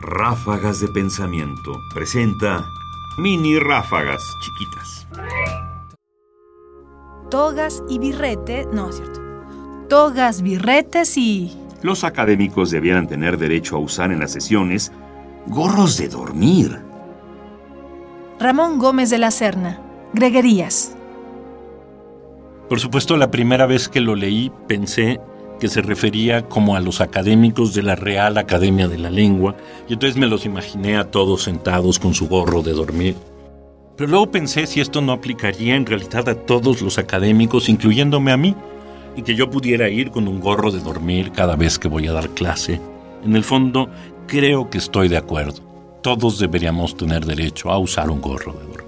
Ráfagas de Pensamiento presenta mini ráfagas chiquitas. Togas y birrete, no es cierto. Togas, birretes y... Los académicos debieran tener derecho a usar en las sesiones gorros de dormir. Ramón Gómez de la Serna, Greguerías. Por supuesto, la primera vez que lo leí pensé que se refería como a los académicos de la Real Academia de la Lengua, y entonces me los imaginé a todos sentados con su gorro de dormir. Pero luego pensé si esto no aplicaría en realidad a todos los académicos, incluyéndome a mí, y que yo pudiera ir con un gorro de dormir cada vez que voy a dar clase. En el fondo, creo que estoy de acuerdo. Todos deberíamos tener derecho a usar un gorro de dormir.